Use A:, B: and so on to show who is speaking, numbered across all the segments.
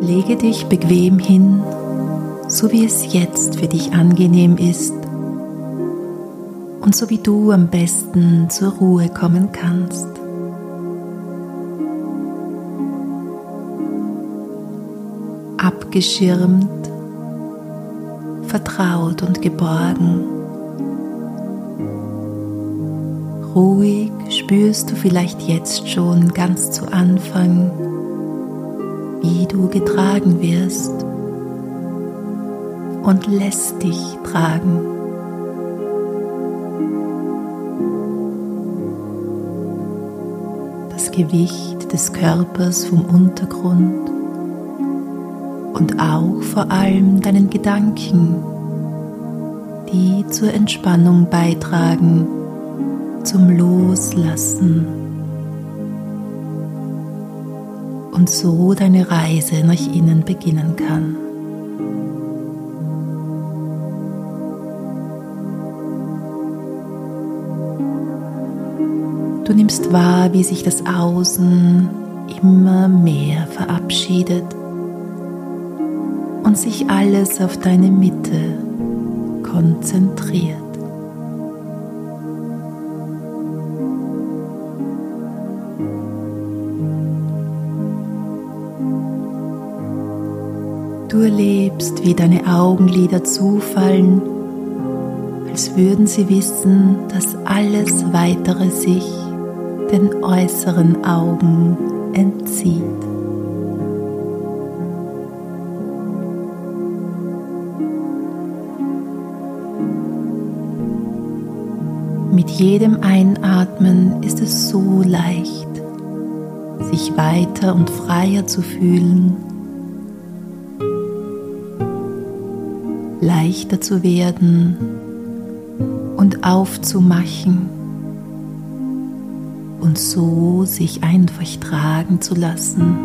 A: Lege dich bequem hin, so wie es jetzt für dich angenehm ist und so wie du am besten zur Ruhe kommen kannst. Abgeschirmt, vertraut und geborgen. Ruhig spürst du vielleicht jetzt schon ganz zu Anfang, wie du getragen wirst und lässt dich tragen. Das Gewicht des Körpers vom Untergrund und auch vor allem deinen Gedanken, die zur Entspannung beitragen, zum Loslassen und so deine Reise nach innen beginnen kann. Du nimmst wahr, wie sich das Außen immer mehr verabschiedet und sich alles auf deine Mitte konzentriert. Du erlebst, wie deine Augenlider zufallen, als würden sie wissen, dass alles weitere sich den äußeren Augen entzieht. Mit jedem Einatmen ist es so leicht, sich weiter und freier zu fühlen, leichter zu werden und aufzumachen und so sich einfach tragen zu lassen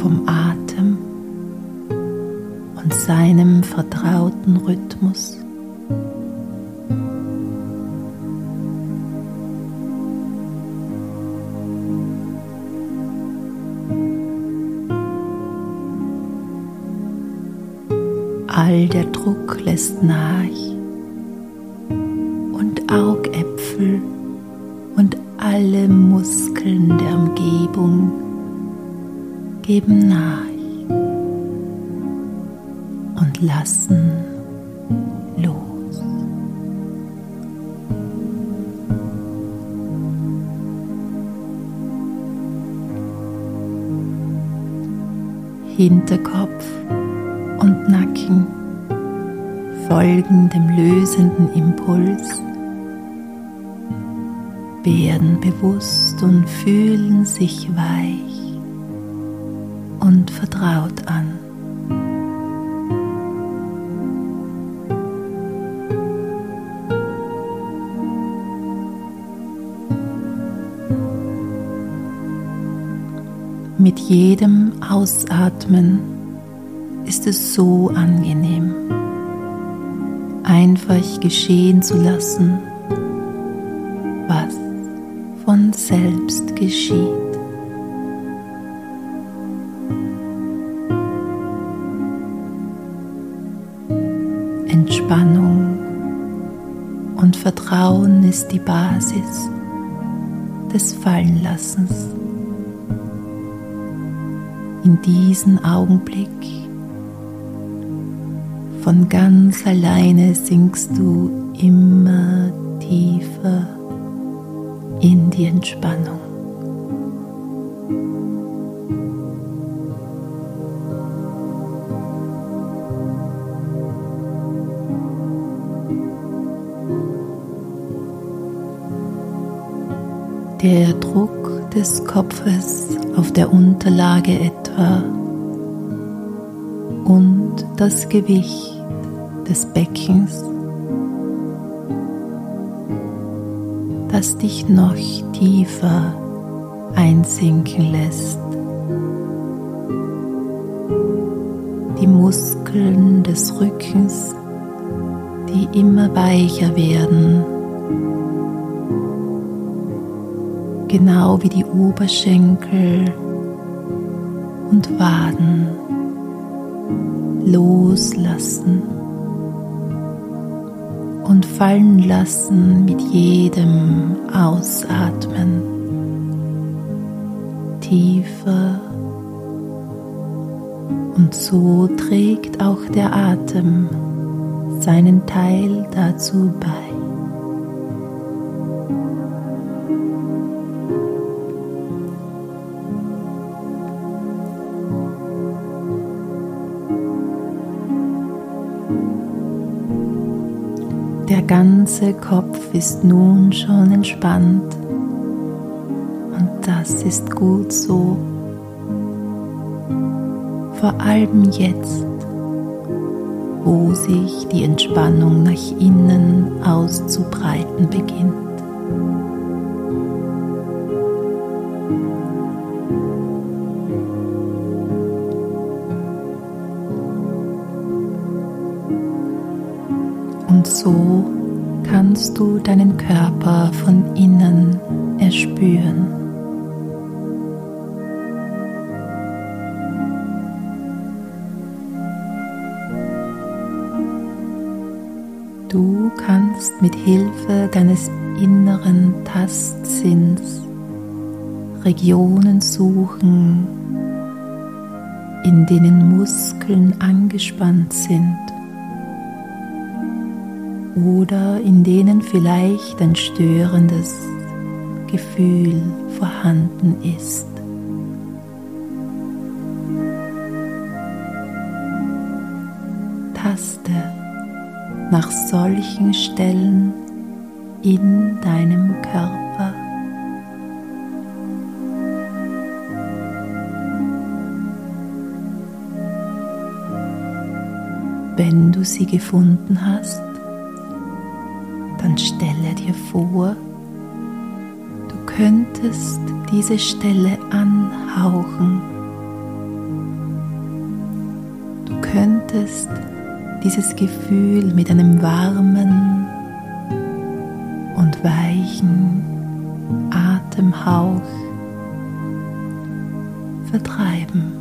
A: vom Atem und seinem vertrauten Rhythmus. All der Druck lässt nach und Augäpfel und alle Muskeln der Umgebung geben nach und lassen los. Hinterkopf und Nacken folgen dem lösenden Impuls werden bewusst und fühlen sich weich und vertraut an. Mit jedem Ausatmen ist es so angenehm, einfach geschehen zu lassen von selbst geschieht. Entspannung und Vertrauen ist die Basis des Fallenlassens. In diesem Augenblick von ganz alleine sinkst du immer tiefer in die Entspannung. Der Druck des Kopfes auf der Unterlage etwa und das Gewicht des Beckens das dich noch tiefer einsinken lässt. Die Muskeln des Rückens, die immer weicher werden, genau wie die Oberschenkel und Waden loslassen und fallen lassen mit jedem Ausatmen. Tiefer und so trägt auch der Atem seinen Teil dazu bei. Der ganze Kopf ist nun schon entspannt und das ist gut so. Vor allem jetzt, wo sich die Entspannung nach innen auszubreiten beginnt. Kannst du deinen Körper von innen erspüren. Du kannst mit Hilfe deines inneren Tastsinns Regionen suchen, in denen Muskeln angespannt sind oder in denen vielleicht ein störendes Gefühl vorhanden ist. Taste nach solchen Stellen in deinem Körper. Wenn du sie gefunden hast, stelle dir vor, du könntest diese Stelle anhauchen. Du könntest dieses Gefühl mit einem warmen und weichen Atemhauch vertreiben.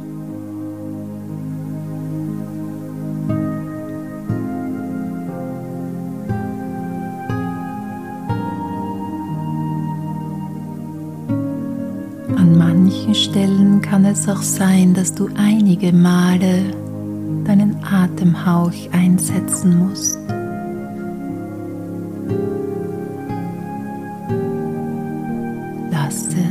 A: Es auch sein, dass du einige Male deinen Atemhauch einsetzen musst. Lasse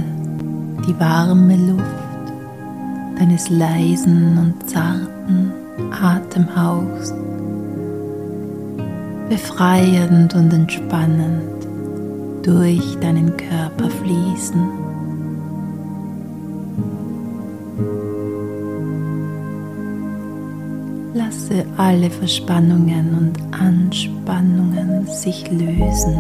A: die warme Luft deines leisen und zarten Atemhauchs befreiend und entspannend durch deinen Körper fließen. Lasse alle Verspannungen und Anspannungen sich lösen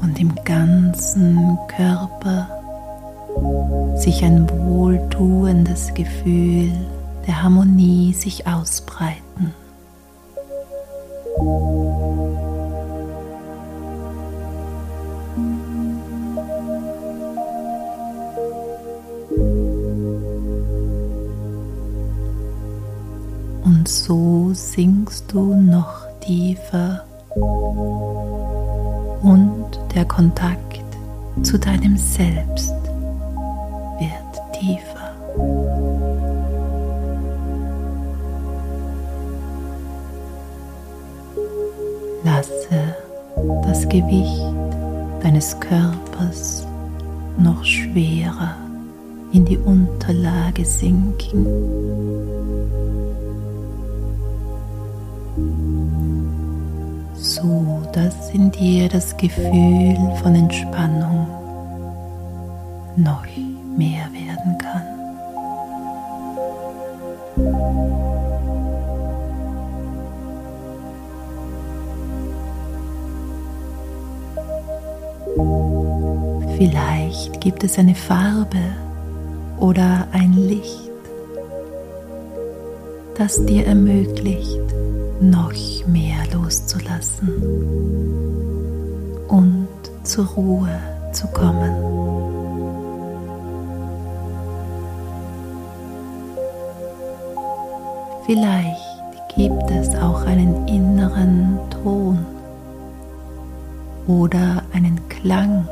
A: und im ganzen Körper sich ein wohltuendes Gefühl der Harmonie sich ausbreiten. So sinkst du noch tiefer und der Kontakt zu deinem Selbst wird tiefer. Lasse das Gewicht deines Körpers noch schwerer in die Unterlage sinken. So dass in dir das Gefühl von Entspannung noch mehr werden kann. Vielleicht gibt es eine Farbe oder ein Licht, das dir ermöglicht, noch mehr loszulassen und zur Ruhe zu kommen. Vielleicht gibt es auch einen inneren Ton oder einen Klang,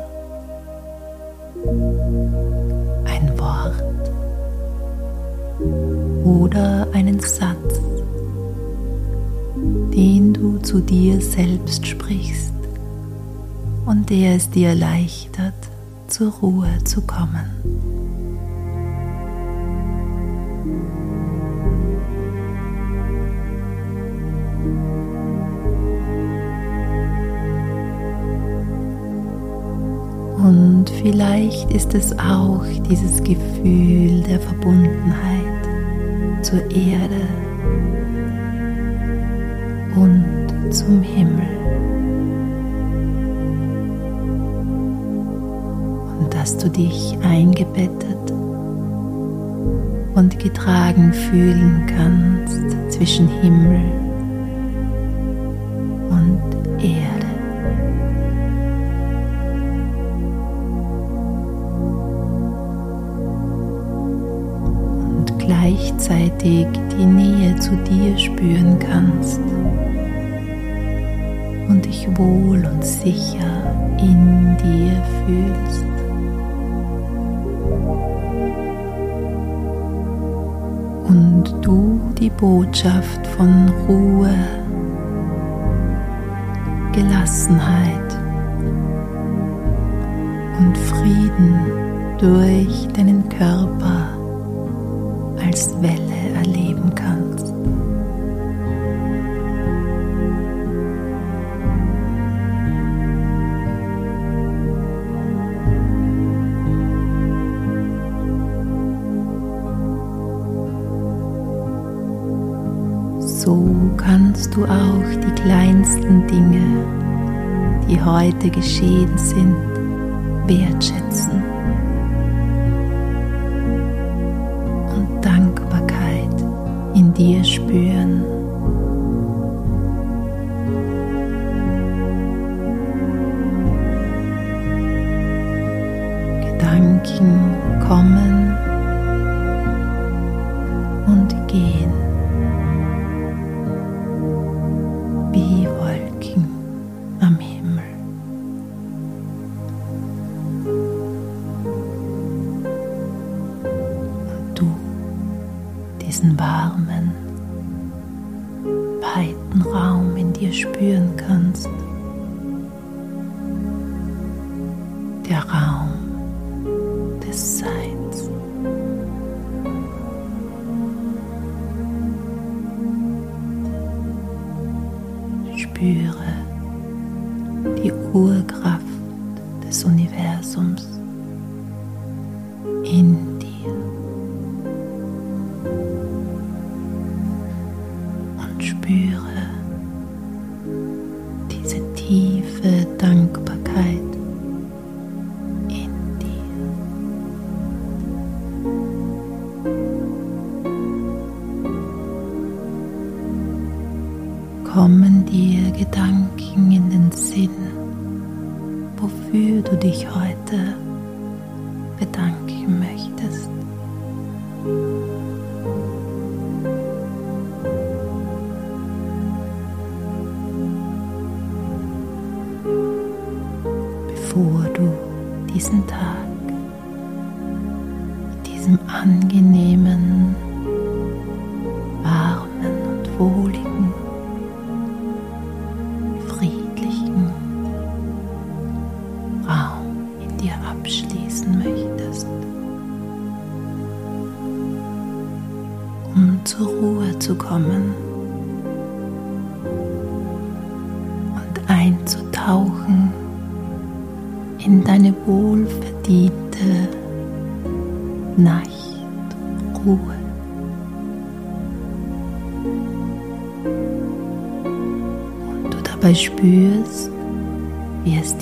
A: ein Wort oder einen Satz den du zu dir selbst sprichst und der es dir erleichtert, zur Ruhe zu kommen. Und vielleicht ist es auch dieses Gefühl der Verbundenheit zur Erde und zum Himmel. Und dass du dich eingebettet und getragen fühlen kannst zwischen Himmel und Erde. gleichzeitig die Nähe zu dir spüren kannst und dich wohl und sicher in dir fühlst. Und du die Botschaft von Ruhe, Gelassenheit und Frieden durch deinen Körper als Welle erleben kannst. So kannst du auch die kleinsten Dinge, die heute geschehen sind, wertschätzen. dir spüren. Gedanken kommen diesen warmen weiten Raum in dir spüren kannst. Wofür du dich heute bedanken möchtest. Bevor du diesen Tag, diesem angenehmen,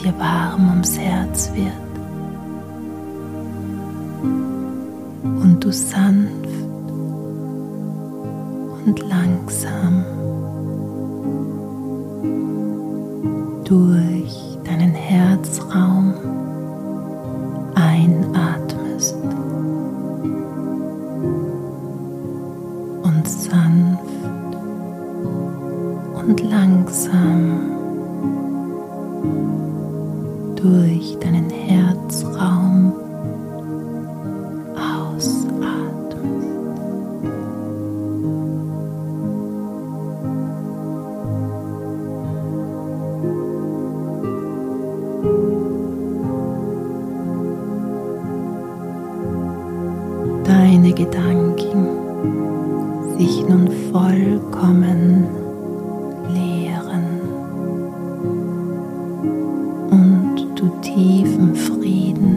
A: dir warm ums Herz wird und du sanft und langsam durch deinen Herzraum einatmest tiefen Frieden